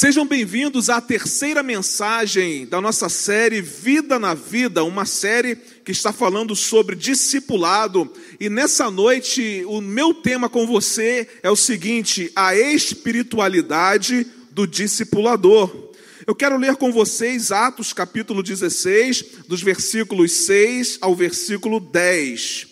Sejam bem-vindos à terceira mensagem da nossa série Vida na Vida, uma série que está falando sobre discipulado. E nessa noite, o meu tema com você é o seguinte: a espiritualidade do discipulador. Eu quero ler com vocês Atos capítulo 16, dos versículos 6 ao versículo 10.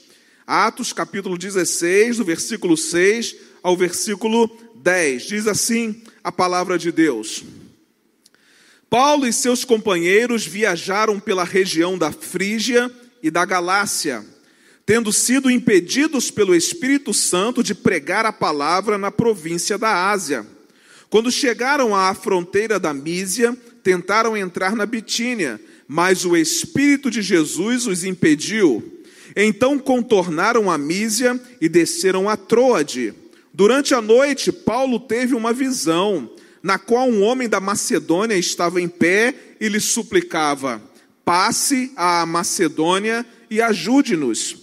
Atos capítulo 16, do versículo 6 ao versículo 10. Diz assim: a palavra de Deus. Paulo e seus companheiros viajaram pela região da Frígia e da Galácia, tendo sido impedidos pelo Espírito Santo de pregar a palavra na província da Ásia. Quando chegaram à fronteira da Mísia, tentaram entrar na Bitínia, mas o Espírito de Jesus os impediu. Então contornaram a Mísia e desceram a Troade. Durante a noite, Paulo teve uma visão, na qual um homem da Macedônia estava em pé e lhe suplicava: passe à Macedônia e ajude-nos.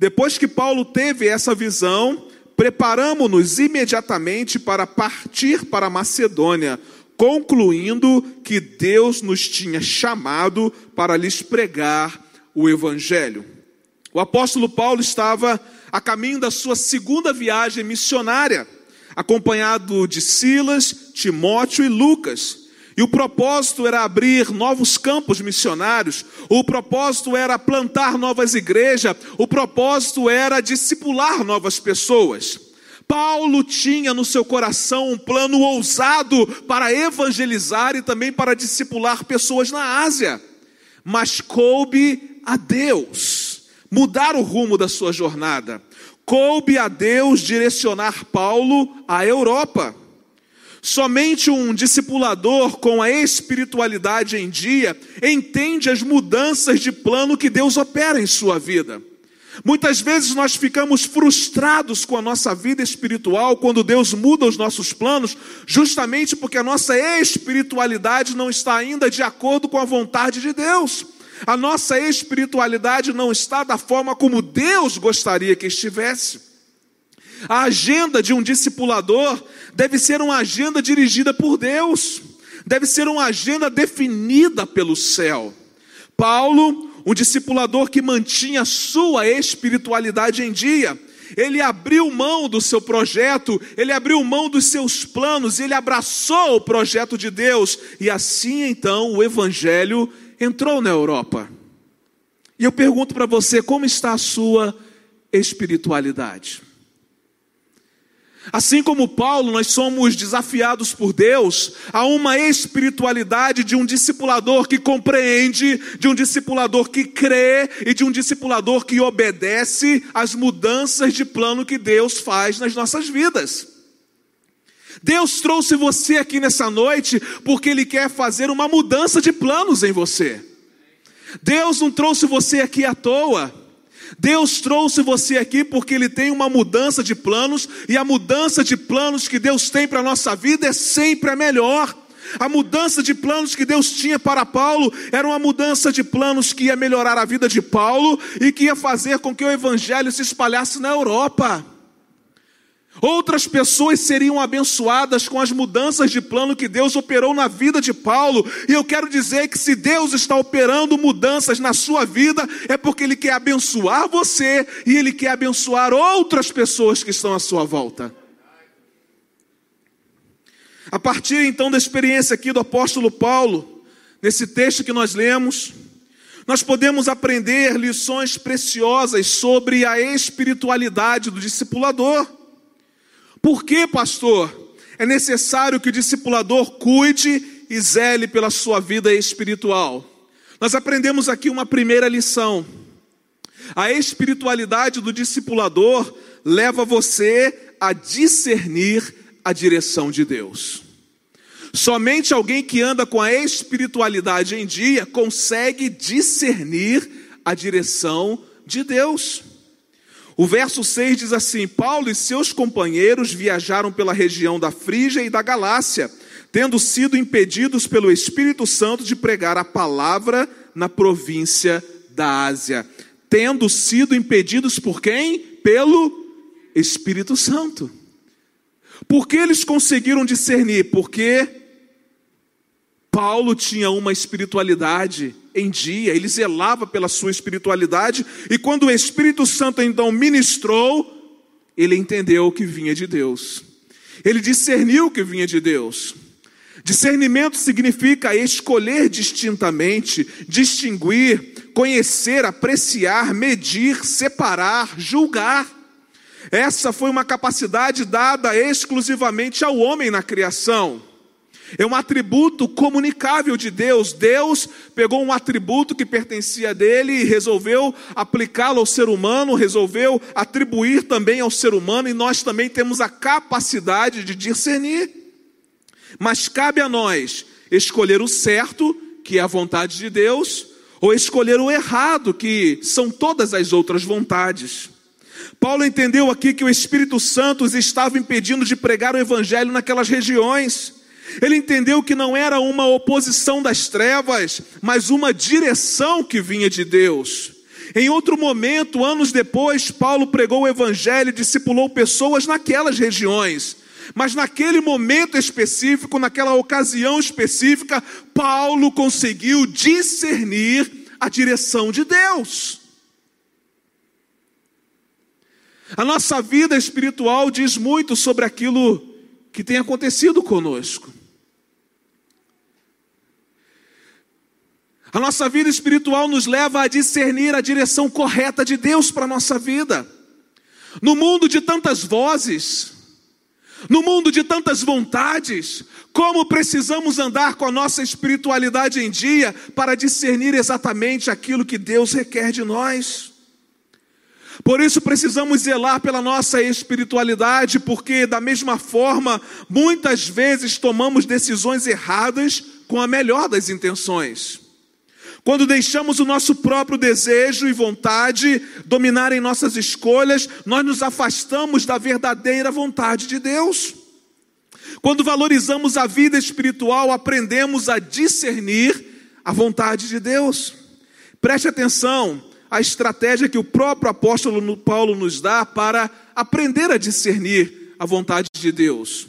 Depois que Paulo teve essa visão, preparamos-nos imediatamente para partir para a Macedônia, concluindo que Deus nos tinha chamado para lhes pregar o Evangelho. O apóstolo Paulo estava a caminho da sua segunda viagem missionária, acompanhado de Silas, Timóteo e Lucas. E o propósito era abrir novos campos missionários, o propósito era plantar novas igrejas, o propósito era discipular novas pessoas. Paulo tinha no seu coração um plano ousado para evangelizar e também para discipular pessoas na Ásia, mas coube a Deus mudar o rumo da sua jornada. Coube a Deus direcionar Paulo à Europa. Somente um discipulador com a espiritualidade em dia entende as mudanças de plano que Deus opera em sua vida. Muitas vezes nós ficamos frustrados com a nossa vida espiritual quando Deus muda os nossos planos, justamente porque a nossa espiritualidade não está ainda de acordo com a vontade de Deus. A nossa espiritualidade não está da forma como Deus gostaria que estivesse. A agenda de um discipulador deve ser uma agenda dirigida por Deus, deve ser uma agenda definida pelo céu. Paulo, um discipulador que mantinha sua espiritualidade em dia, ele abriu mão do seu projeto, ele abriu mão dos seus planos, ele abraçou o projeto de Deus, e assim então o Evangelho entrou na Europa. E eu pergunto para você, como está a sua espiritualidade? Assim como Paulo, nós somos desafiados por Deus a uma espiritualidade de um discipulador que compreende, de um discipulador que crê e de um discipulador que obedece às mudanças de plano que Deus faz nas nossas vidas. Deus trouxe você aqui nessa noite porque Ele quer fazer uma mudança de planos em você. Deus não trouxe você aqui à toa. Deus trouxe você aqui porque Ele tem uma mudança de planos, e a mudança de planos que Deus tem para a nossa vida é sempre a melhor. A mudança de planos que Deus tinha para Paulo era uma mudança de planos que ia melhorar a vida de Paulo e que ia fazer com que o Evangelho se espalhasse na Europa. Outras pessoas seriam abençoadas com as mudanças de plano que Deus operou na vida de Paulo. E eu quero dizer que se Deus está operando mudanças na sua vida, é porque Ele quer abençoar você e Ele quer abençoar outras pessoas que estão à sua volta. A partir então da experiência aqui do apóstolo Paulo, nesse texto que nós lemos, nós podemos aprender lições preciosas sobre a espiritualidade do discipulador. Por que, pastor? É necessário que o discipulador cuide e zele pela sua vida espiritual. Nós aprendemos aqui uma primeira lição. A espiritualidade do discipulador leva você a discernir a direção de Deus. Somente alguém que anda com a espiritualidade em dia consegue discernir a direção de Deus. O verso 6 diz assim: Paulo e seus companheiros viajaram pela região da Frígia e da Galácia, tendo sido impedidos pelo Espírito Santo de pregar a palavra na província da Ásia. Tendo sido impedidos por quem? Pelo Espírito Santo. Por que eles conseguiram discernir? Porque Paulo tinha uma espiritualidade em dia, ele zelava pela sua espiritualidade, e quando o Espírito Santo então ministrou, ele entendeu que vinha de Deus. Ele discerniu que vinha de Deus. Discernimento significa escolher distintamente, distinguir, conhecer, apreciar, medir, separar, julgar. Essa foi uma capacidade dada exclusivamente ao homem na criação. É um atributo comunicável de Deus. Deus pegou um atributo que pertencia a dele e resolveu aplicá-lo ao ser humano, resolveu atribuir também ao ser humano, e nós também temos a capacidade de discernir. Mas cabe a nós escolher o certo, que é a vontade de Deus, ou escolher o errado, que são todas as outras vontades. Paulo entendeu aqui que o Espírito Santo os estava impedindo de pregar o evangelho naquelas regiões. Ele entendeu que não era uma oposição das trevas, mas uma direção que vinha de Deus. Em outro momento, anos depois, Paulo pregou o evangelho e discipulou pessoas naquelas regiões. Mas naquele momento específico, naquela ocasião específica, Paulo conseguiu discernir a direção de Deus. A nossa vida espiritual diz muito sobre aquilo que tem acontecido conosco. A nossa vida espiritual nos leva a discernir a direção correta de Deus para a nossa vida. No mundo de tantas vozes, no mundo de tantas vontades, como precisamos andar com a nossa espiritualidade em dia para discernir exatamente aquilo que Deus requer de nós. Por isso precisamos zelar pela nossa espiritualidade, porque da mesma forma, muitas vezes tomamos decisões erradas com a melhor das intenções. Quando deixamos o nosso próprio desejo e vontade dominarem nossas escolhas, nós nos afastamos da verdadeira vontade de Deus. Quando valorizamos a vida espiritual, aprendemos a discernir a vontade de Deus. Preste atenção à estratégia que o próprio apóstolo Paulo nos dá para aprender a discernir a vontade de Deus.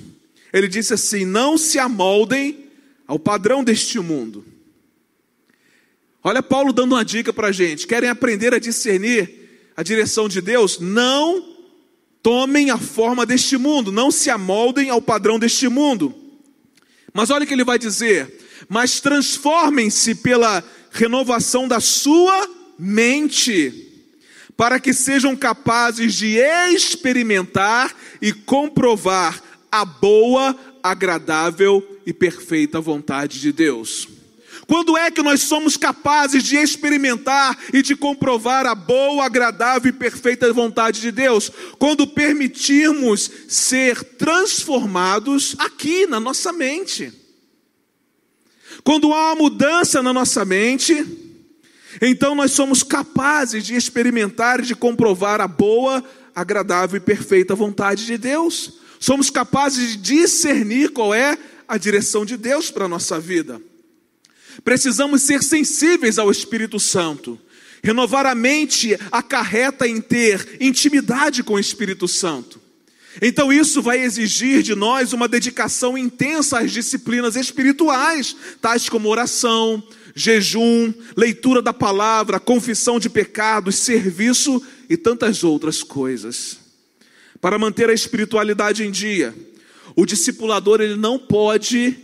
Ele disse assim: Não se amoldem ao padrão deste mundo Olha Paulo dando uma dica para a gente. Querem aprender a discernir a direção de Deus? Não tomem a forma deste mundo, não se amoldem ao padrão deste mundo. Mas olha o que ele vai dizer: mas transformem-se pela renovação da sua mente, para que sejam capazes de experimentar e comprovar a boa, agradável e perfeita vontade de Deus. Quando é que nós somos capazes de experimentar e de comprovar a boa, agradável e perfeita vontade de Deus? Quando permitirmos ser transformados aqui na nossa mente. Quando há uma mudança na nossa mente, então nós somos capazes de experimentar e de comprovar a boa, agradável e perfeita vontade de Deus. Somos capazes de discernir qual é a direção de Deus para a nossa vida. Precisamos ser sensíveis ao Espírito Santo. Renovar a mente acarreta em ter intimidade com o Espírito Santo. Então isso vai exigir de nós uma dedicação intensa às disciplinas espirituais, tais como oração, jejum, leitura da palavra, confissão de pecados, serviço e tantas outras coisas. Para manter a espiritualidade em dia, o discipulador ele não pode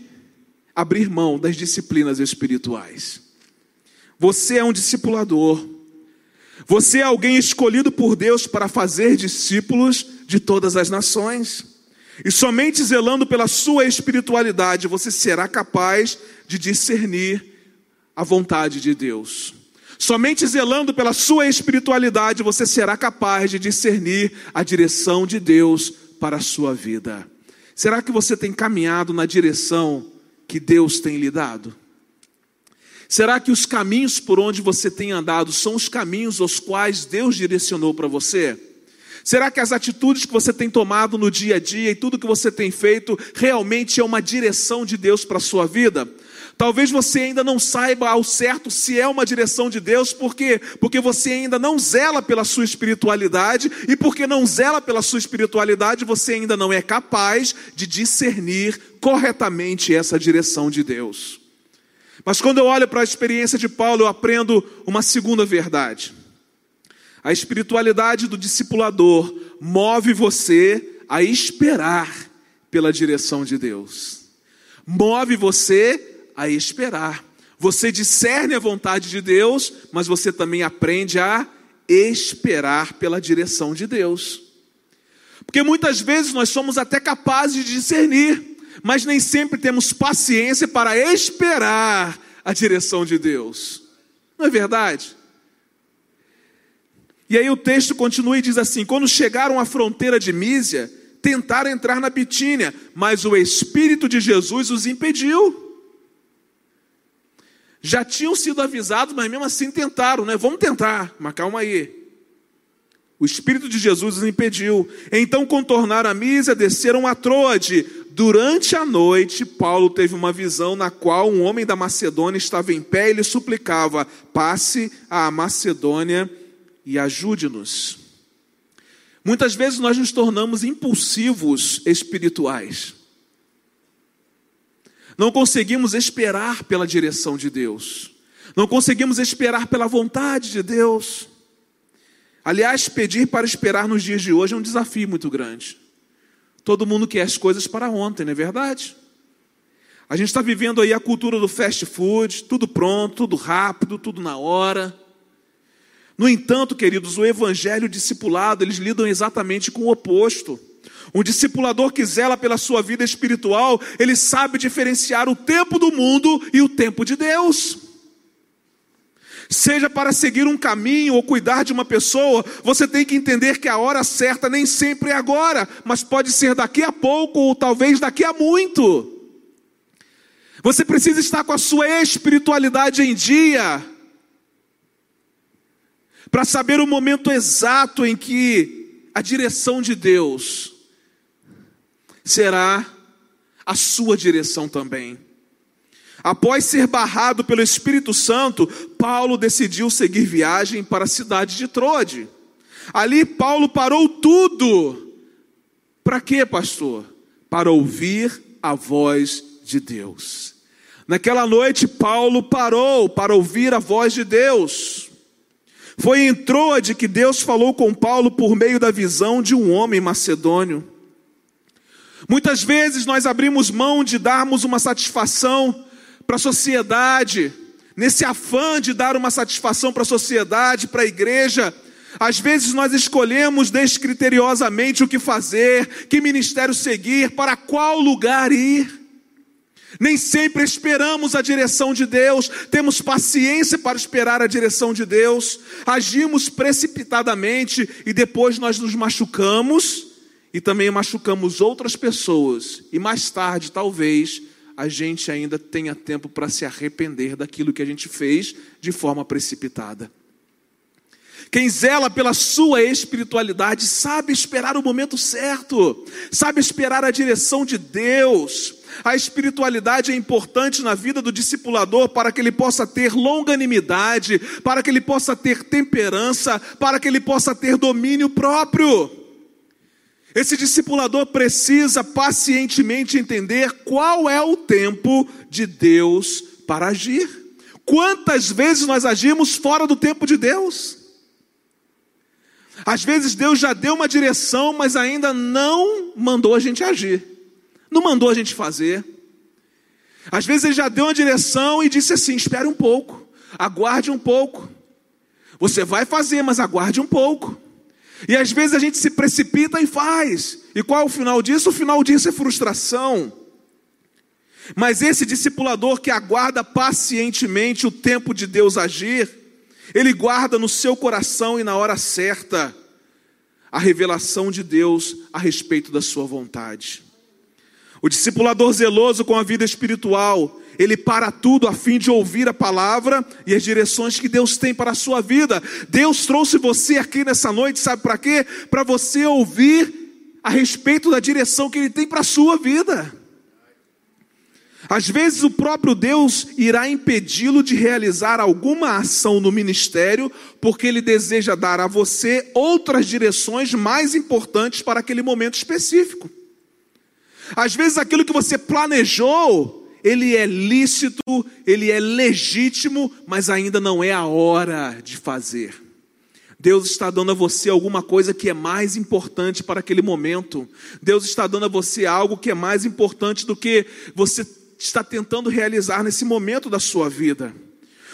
abrir mão das disciplinas espirituais. Você é um discipulador. Você é alguém escolhido por Deus para fazer discípulos de todas as nações. E somente zelando pela sua espiritualidade você será capaz de discernir a vontade de Deus. Somente zelando pela sua espiritualidade você será capaz de discernir a direção de Deus para a sua vida. Será que você tem caminhado na direção que Deus tem lhe dado? Será que os caminhos por onde você tem andado são os caminhos aos quais Deus direcionou para você? Será que as atitudes que você tem tomado no dia a dia e tudo que você tem feito realmente é uma direção de Deus para a sua vida? Talvez você ainda não saiba ao certo se é uma direção de Deus, por quê? Porque você ainda não zela pela sua espiritualidade, e porque não zela pela sua espiritualidade, você ainda não é capaz de discernir corretamente essa direção de Deus. Mas quando eu olho para a experiência de Paulo, eu aprendo uma segunda verdade. A espiritualidade do discipulador move você a esperar pela direção de Deus. Move você a esperar. Você discerne a vontade de Deus, mas você também aprende a esperar pela direção de Deus. Porque muitas vezes nós somos até capazes de discernir, mas nem sempre temos paciência para esperar a direção de Deus. Não é verdade? E aí o texto continua e diz assim: Quando chegaram à fronteira de Mísia, tentaram entrar na Bitínia, mas o Espírito de Jesus os impediu. Já tinham sido avisados, mas mesmo assim tentaram, né? Vamos tentar, mas calma aí. O Espírito de Jesus os impediu. Então contornaram a Mísia, desceram a Troade. Durante a noite, Paulo teve uma visão na qual um homem da Macedônia estava em pé e lhe suplicava: passe à Macedônia e ajude-nos. Muitas vezes nós nos tornamos impulsivos espirituais. Não conseguimos esperar pela direção de Deus. Não conseguimos esperar pela vontade de Deus. Aliás, pedir para esperar nos dias de hoje é um desafio muito grande. Todo mundo quer as coisas para ontem, não é verdade? A gente está vivendo aí a cultura do fast food, tudo pronto, tudo rápido, tudo na hora. No entanto, queridos, o evangelho discipulado, eles lidam exatamente com o oposto. Um discipulador que zela pela sua vida espiritual, ele sabe diferenciar o tempo do mundo e o tempo de Deus. Seja para seguir um caminho ou cuidar de uma pessoa, você tem que entender que a hora certa nem sempre é agora, mas pode ser daqui a pouco ou talvez daqui a muito. Você precisa estar com a sua espiritualidade em dia para saber o momento exato em que a direção de Deus será a sua direção também. Após ser barrado pelo Espírito Santo, Paulo decidiu seguir viagem para a cidade de Trode. Ali Paulo parou tudo. Para quê, pastor? Para ouvir a voz de Deus. Naquela noite, Paulo parou para ouvir a voz de Deus. Foi em Troade que Deus falou com Paulo por meio da visão de um homem macedônio. Muitas vezes nós abrimos mão de darmos uma satisfação para a sociedade, nesse afã de dar uma satisfação para a sociedade, para a igreja. Às vezes nós escolhemos descriteriosamente o que fazer, que ministério seguir, para qual lugar ir. Nem sempre esperamos a direção de Deus, temos paciência para esperar a direção de Deus, agimos precipitadamente e depois nós nos machucamos e também machucamos outras pessoas, e mais tarde, talvez, a gente ainda tenha tempo para se arrepender daquilo que a gente fez de forma precipitada. Quem zela pela sua espiritualidade sabe esperar o momento certo, sabe esperar a direção de Deus. A espiritualidade é importante na vida do discipulador para que ele possa ter longanimidade, para que ele possa ter temperança, para que ele possa ter domínio próprio. Esse discipulador precisa pacientemente entender qual é o tempo de Deus para agir. Quantas vezes nós agimos fora do tempo de Deus? Às vezes Deus já deu uma direção, mas ainda não mandou a gente agir, não mandou a gente fazer. Às vezes Ele já deu uma direção e disse assim: espere um pouco, aguarde um pouco. Você vai fazer, mas aguarde um pouco. E às vezes a gente se precipita e faz. E qual é o final disso? O final disso é frustração. Mas esse discipulador que aguarda pacientemente o tempo de Deus agir, ele guarda no seu coração e na hora certa a revelação de Deus a respeito da sua vontade. O discipulador zeloso com a vida espiritual, ele para tudo a fim de ouvir a palavra e as direções que Deus tem para a sua vida. Deus trouxe você aqui nessa noite, sabe para quê? Para você ouvir a respeito da direção que Ele tem para a sua vida. Às vezes o próprio Deus irá impedi-lo de realizar alguma ação no ministério, porque ele deseja dar a você outras direções mais importantes para aquele momento específico. Às vezes aquilo que você planejou, ele é lícito, ele é legítimo, mas ainda não é a hora de fazer. Deus está dando a você alguma coisa que é mais importante para aquele momento. Deus está dando a você algo que é mais importante do que você está tentando realizar nesse momento da sua vida.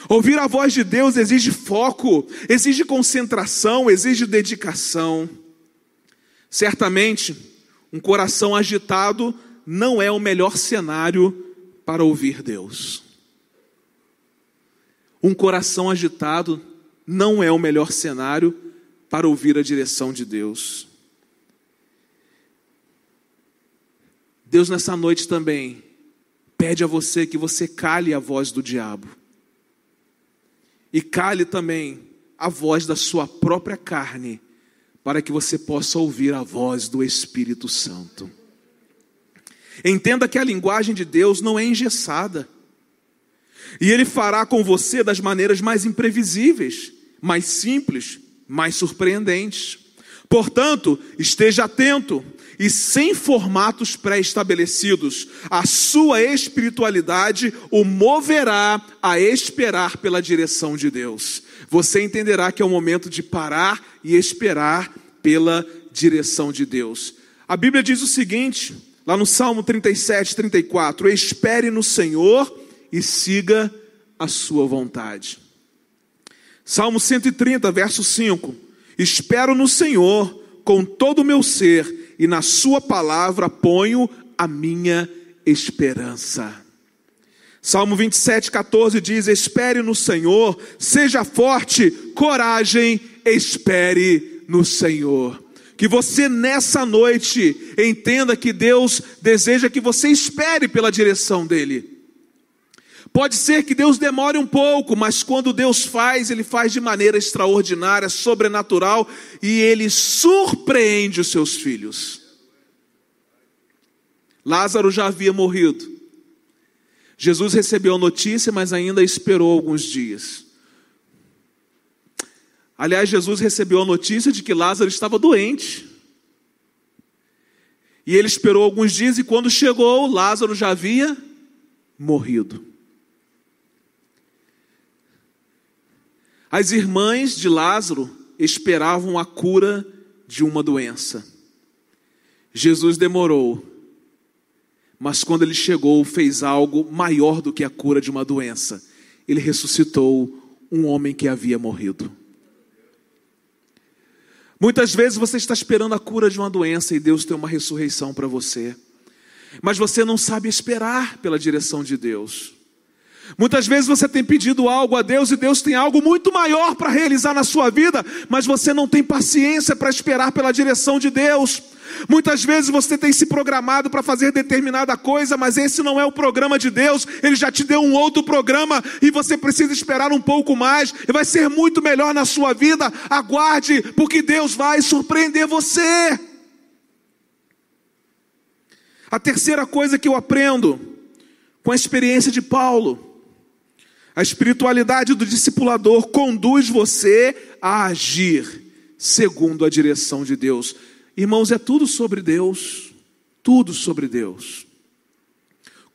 Ouvir a voz de Deus exige foco, exige concentração, exige dedicação. Certamente, um coração agitado não é o melhor cenário para ouvir Deus. Um coração agitado não é o melhor cenário para ouvir a direção de Deus. Deus, nessa noite também, pede a você que você cale a voz do diabo. E cale também a voz da sua própria carne, para que você possa ouvir a voz do Espírito Santo. Entenda que a linguagem de Deus não é engessada. E Ele fará com você das maneiras mais imprevisíveis, mais simples, mais surpreendentes. Portanto, esteja atento e sem formatos pré-estabelecidos. A sua espiritualidade o moverá a esperar pela direção de Deus. Você entenderá que é o momento de parar e esperar pela direção de Deus. A Bíblia diz o seguinte, lá no Salmo 37, 34: Espere no Senhor e siga a sua vontade. Salmo 130, verso 5: Espero no Senhor com todo o meu ser, e na Sua palavra ponho a minha esperança. Salmo 27, 14 diz: Espere no Senhor, seja forte, coragem, espere no Senhor. Que você nessa noite entenda que Deus deseja que você espere pela direção dEle. Pode ser que Deus demore um pouco, mas quando Deus faz, Ele faz de maneira extraordinária, sobrenatural e Ele surpreende os seus filhos. Lázaro já havia morrido. Jesus recebeu a notícia, mas ainda esperou alguns dias. Aliás, Jesus recebeu a notícia de que Lázaro estava doente. E ele esperou alguns dias, e quando chegou, Lázaro já havia morrido. As irmãs de Lázaro esperavam a cura de uma doença. Jesus demorou, mas quando ele chegou, fez algo maior do que a cura de uma doença. Ele ressuscitou um homem que havia morrido. Muitas vezes você está esperando a cura de uma doença e Deus tem uma ressurreição para você, mas você não sabe esperar pela direção de Deus. Muitas vezes você tem pedido algo a Deus e Deus tem algo muito maior para realizar na sua vida, mas você não tem paciência para esperar pela direção de Deus. Muitas vezes você tem se programado para fazer determinada coisa, mas esse não é o programa de Deus, ele já te deu um outro programa e você precisa esperar um pouco mais, e vai ser muito melhor na sua vida. Aguarde, porque Deus vai surpreender você. A terceira coisa que eu aprendo com a experiência de Paulo a espiritualidade do discipulador conduz você a agir segundo a direção de Deus. Irmãos, é tudo sobre Deus, tudo sobre Deus.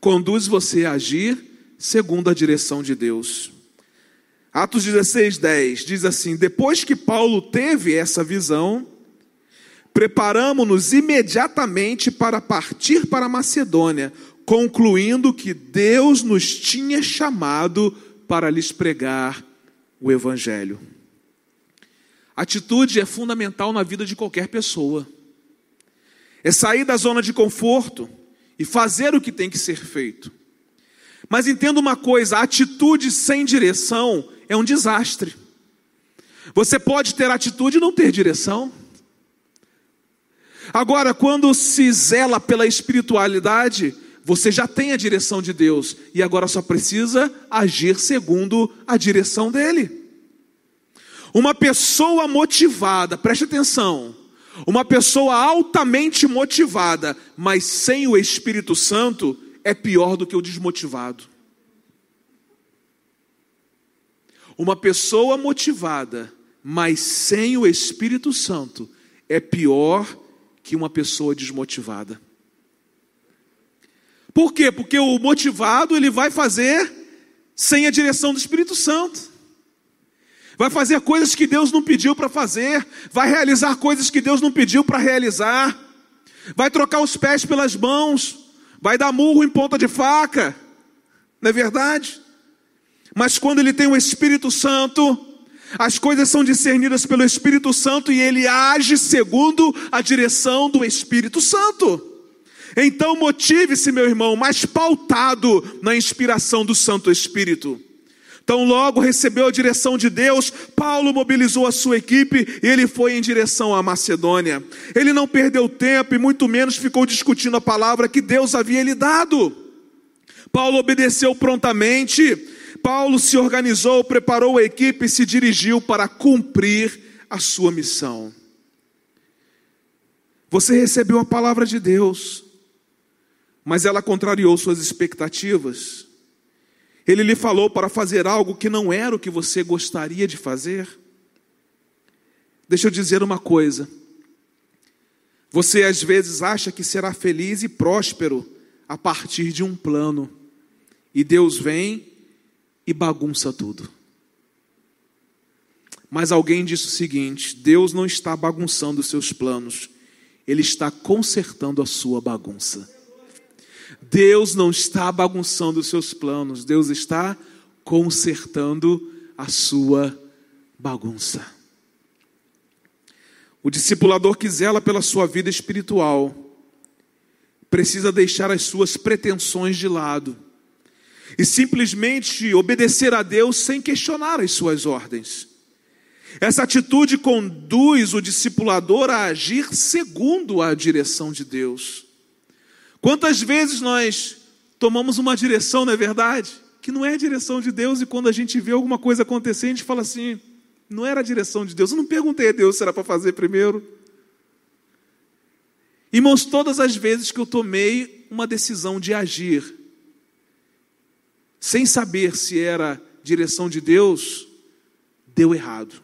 Conduz você a agir segundo a direção de Deus. Atos 16, 10 diz assim: Depois que Paulo teve essa visão, preparamos-nos imediatamente para partir para Macedônia, concluindo que Deus nos tinha chamado para lhes pregar o Evangelho. Atitude é fundamental na vida de qualquer pessoa. É sair da zona de conforto e fazer o que tem que ser feito. Mas entenda uma coisa: atitude sem direção é um desastre. Você pode ter atitude e não ter direção. Agora, quando se zela pela espiritualidade, você já tem a direção de Deus e agora só precisa agir segundo a direção dele. Uma pessoa motivada, preste atenção, uma pessoa altamente motivada, mas sem o Espírito Santo, é pior do que o desmotivado. Uma pessoa motivada, mas sem o Espírito Santo, é pior que uma pessoa desmotivada. Por quê? Porque o motivado ele vai fazer sem a direção do Espírito Santo. Vai fazer coisas que Deus não pediu para fazer, vai realizar coisas que Deus não pediu para realizar. Vai trocar os pés pelas mãos, vai dar murro em ponta de faca. Não é verdade? Mas quando ele tem o Espírito Santo, as coisas são discernidas pelo Espírito Santo e ele age segundo a direção do Espírito Santo. Então motive-se, meu irmão, mais pautado na inspiração do Santo Espírito. Então, logo recebeu a direção de Deus, Paulo mobilizou a sua equipe e ele foi em direção à Macedônia. Ele não perdeu tempo e muito menos ficou discutindo a palavra que Deus havia lhe dado. Paulo obedeceu prontamente, Paulo se organizou, preparou a equipe e se dirigiu para cumprir a sua missão. Você recebeu a palavra de Deus, mas ela contrariou suas expectativas. Ele lhe falou para fazer algo que não era o que você gostaria de fazer. Deixa eu dizer uma coisa. Você às vezes acha que será feliz e próspero a partir de um plano, e Deus vem e bagunça tudo. Mas alguém disse o seguinte: Deus não está bagunçando os seus planos, Ele está consertando a sua bagunça. Deus não está bagunçando os seus planos, Deus está consertando a sua bagunça. O discipulador que zela pela sua vida espiritual precisa deixar as suas pretensões de lado e simplesmente obedecer a Deus sem questionar as suas ordens. Essa atitude conduz o discipulador a agir segundo a direção de Deus. Quantas vezes nós tomamos uma direção, não é verdade? Que não é a direção de Deus, e quando a gente vê alguma coisa acontecer, a gente fala assim: não era a direção de Deus. Eu não perguntei a Deus se era para fazer primeiro. Irmãos, todas as vezes que eu tomei uma decisão de agir, sem saber se era direção de Deus, deu errado.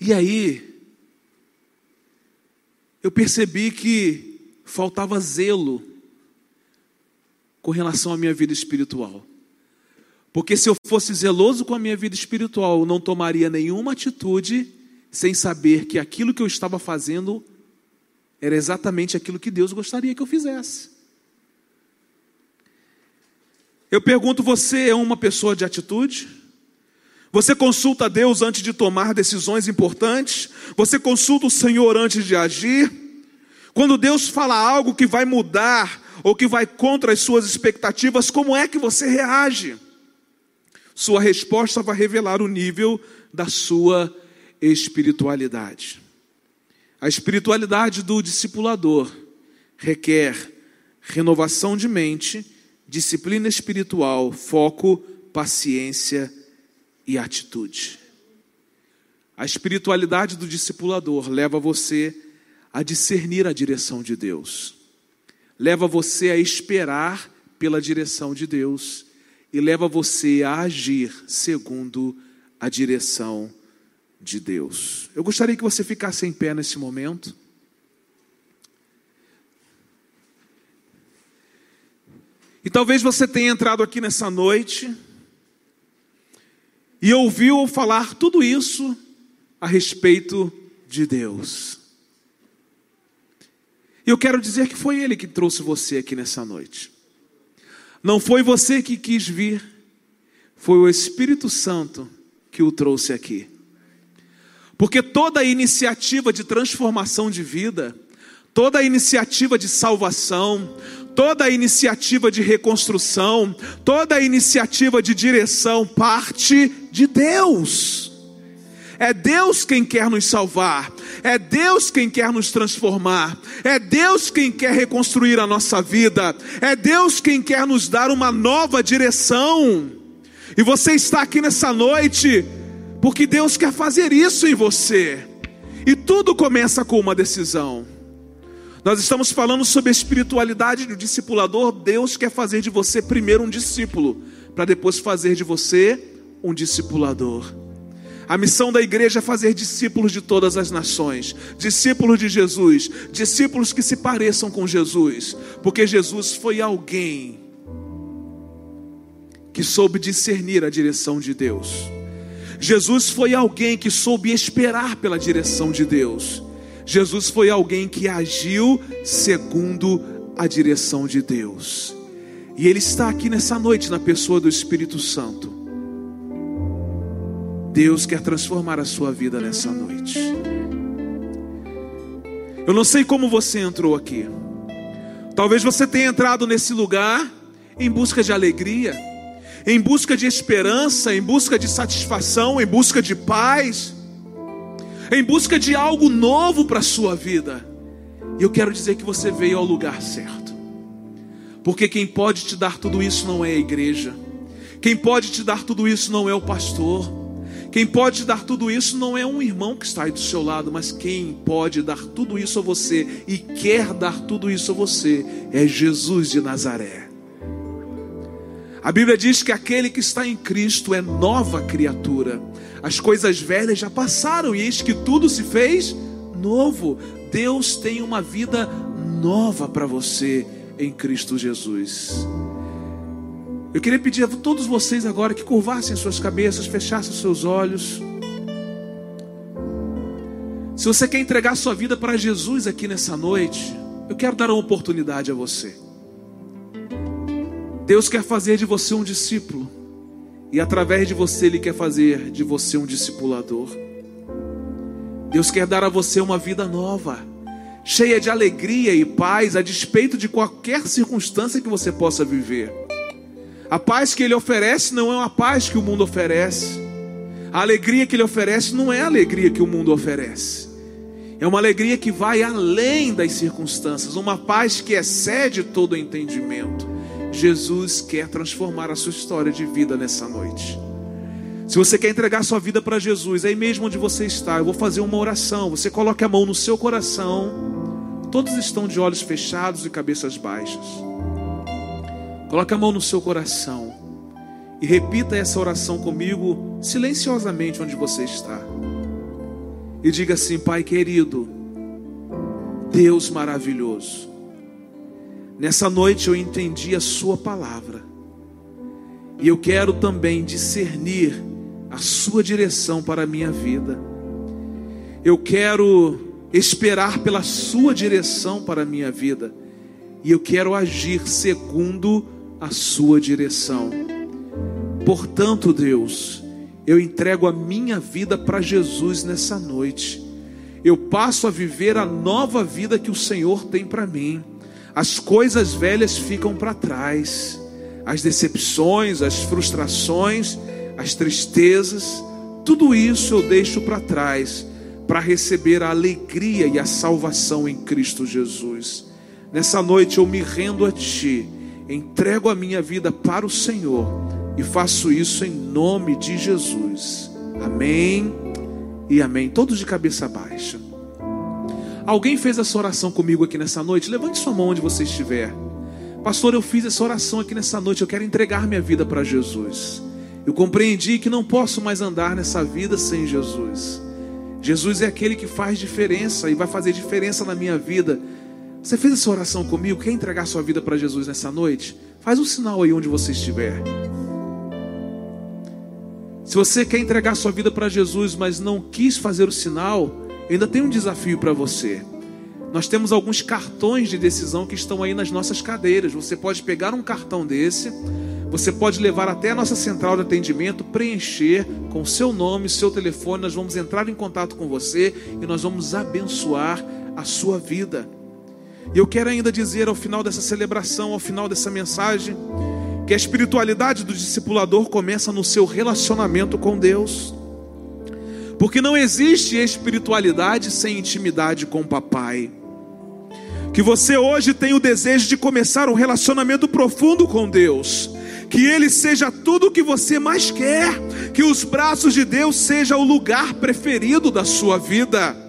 E aí, eu percebi que faltava zelo com relação à minha vida espiritual. Porque se eu fosse zeloso com a minha vida espiritual, eu não tomaria nenhuma atitude sem saber que aquilo que eu estava fazendo era exatamente aquilo que Deus gostaria que eu fizesse. Eu pergunto: você é uma pessoa de atitude? Você consulta Deus antes de tomar decisões importantes? Você consulta o Senhor antes de agir? Quando Deus fala algo que vai mudar ou que vai contra as suas expectativas, como é que você reage? Sua resposta vai revelar o nível da sua espiritualidade. A espiritualidade do discipulador requer renovação de mente, disciplina espiritual, foco, paciência e atitude. A espiritualidade do discipulador leva você a discernir a direção de Deus, leva você a esperar pela direção de Deus e leva você a agir segundo a direção de Deus. Eu gostaria que você ficasse em pé nesse momento. E talvez você tenha entrado aqui nessa noite e ouviu falar tudo isso a respeito de Deus. Eu quero dizer que foi Ele que trouxe você aqui nessa noite. Não foi você que quis vir, foi o Espírito Santo que o trouxe aqui. Porque toda iniciativa de transformação de vida, toda iniciativa de salvação, toda iniciativa de reconstrução, toda iniciativa de direção parte de Deus. É Deus quem quer nos salvar, é Deus quem quer nos transformar, é Deus quem quer reconstruir a nossa vida, é Deus quem quer nos dar uma nova direção. E você está aqui nessa noite porque Deus quer fazer isso em você, e tudo começa com uma decisão. Nós estamos falando sobre a espiritualidade do discipulador. Deus quer fazer de você primeiro um discípulo, para depois fazer de você um discipulador. A missão da igreja é fazer discípulos de todas as nações, discípulos de Jesus, discípulos que se pareçam com Jesus, porque Jesus foi alguém que soube discernir a direção de Deus. Jesus foi alguém que soube esperar pela direção de Deus. Jesus foi alguém que agiu segundo a direção de Deus. E Ele está aqui nessa noite na pessoa do Espírito Santo. Deus quer transformar a sua vida nessa noite. Eu não sei como você entrou aqui. Talvez você tenha entrado nesse lugar em busca de alegria, em busca de esperança, em busca de satisfação, em busca de paz, em busca de algo novo para a sua vida. E eu quero dizer que você veio ao lugar certo. Porque quem pode te dar tudo isso não é a igreja. Quem pode te dar tudo isso não é o pastor. Quem pode te dar tudo isso não é um irmão que está aí do seu lado, mas quem pode dar tudo isso a você e quer dar tudo isso a você é Jesus de Nazaré. A Bíblia diz que aquele que está em Cristo é nova criatura. As coisas velhas já passaram e eis que tudo se fez novo. Deus tem uma vida nova para você em Cristo Jesus. Eu queria pedir a todos vocês agora que curvassem suas cabeças, fechassem seus olhos. Se você quer entregar sua vida para Jesus aqui nessa noite, eu quero dar uma oportunidade a você. Deus quer fazer de você um discípulo, e através de você, Ele quer fazer de você um discipulador. Deus quer dar a você uma vida nova, cheia de alegria e paz, a despeito de qualquer circunstância que você possa viver. A paz que Ele oferece não é uma paz que o mundo oferece. A alegria que Ele oferece não é a alegria que o mundo oferece. É uma alegria que vai além das circunstâncias, uma paz que excede todo o entendimento. Jesus quer transformar a sua história de vida nessa noite. Se você quer entregar sua vida para Jesus, aí mesmo onde você está, eu vou fazer uma oração. Você coloque a mão no seu coração. Todos estão de olhos fechados e cabeças baixas. Coloque a mão no seu coração e repita essa oração comigo silenciosamente onde você está. E diga assim: Pai querido, Deus maravilhoso, nessa noite eu entendi a Sua palavra e eu quero também discernir a Sua direção para a minha vida. Eu quero esperar pela Sua direção para a minha vida e eu quero agir segundo a sua direção. Portanto, Deus, eu entrego a minha vida para Jesus nessa noite. Eu passo a viver a nova vida que o Senhor tem para mim. As coisas velhas ficam para trás. As decepções, as frustrações, as tristezas, tudo isso eu deixo para trás para receber a alegria e a salvação em Cristo Jesus. Nessa noite eu me rendo a Ti entrego a minha vida para o Senhor e faço isso em nome de Jesus. Amém e amém. Todos de cabeça baixa. Alguém fez essa oração comigo aqui nessa noite? Levante sua mão onde você estiver. Pastor, eu fiz essa oração aqui nessa noite. Eu quero entregar minha vida para Jesus. Eu compreendi que não posso mais andar nessa vida sem Jesus. Jesus é aquele que faz diferença e vai fazer diferença na minha vida você fez essa oração comigo? Quer entregar sua vida para Jesus nessa noite? Faz um sinal aí onde você estiver. Se você quer entregar sua vida para Jesus, mas não quis fazer o sinal, ainda tem um desafio para você. Nós temos alguns cartões de decisão que estão aí nas nossas cadeiras. Você pode pegar um cartão desse, você pode levar até a nossa central de atendimento, preencher com seu nome, seu telefone. Nós vamos entrar em contato com você e nós vamos abençoar a sua vida. E eu quero ainda dizer ao final dessa celebração, ao final dessa mensagem, que a espiritualidade do discipulador começa no seu relacionamento com Deus. Porque não existe espiritualidade sem intimidade com o papai. Que você hoje tem o desejo de começar um relacionamento profundo com Deus. Que Ele seja tudo o que você mais quer. Que os braços de Deus sejam o lugar preferido da sua vida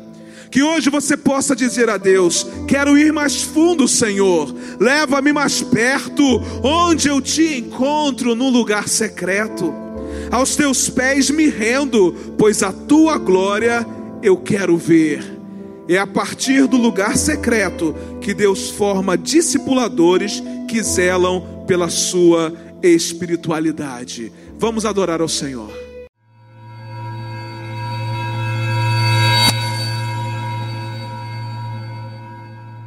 que hoje você possa dizer a Deus: Quero ir mais fundo, Senhor. Leva-me mais perto, onde eu te encontro num lugar secreto. Aos teus pés me rendo, pois a tua glória eu quero ver. É a partir do lugar secreto que Deus forma discipuladores que zelam pela sua espiritualidade. Vamos adorar ao Senhor.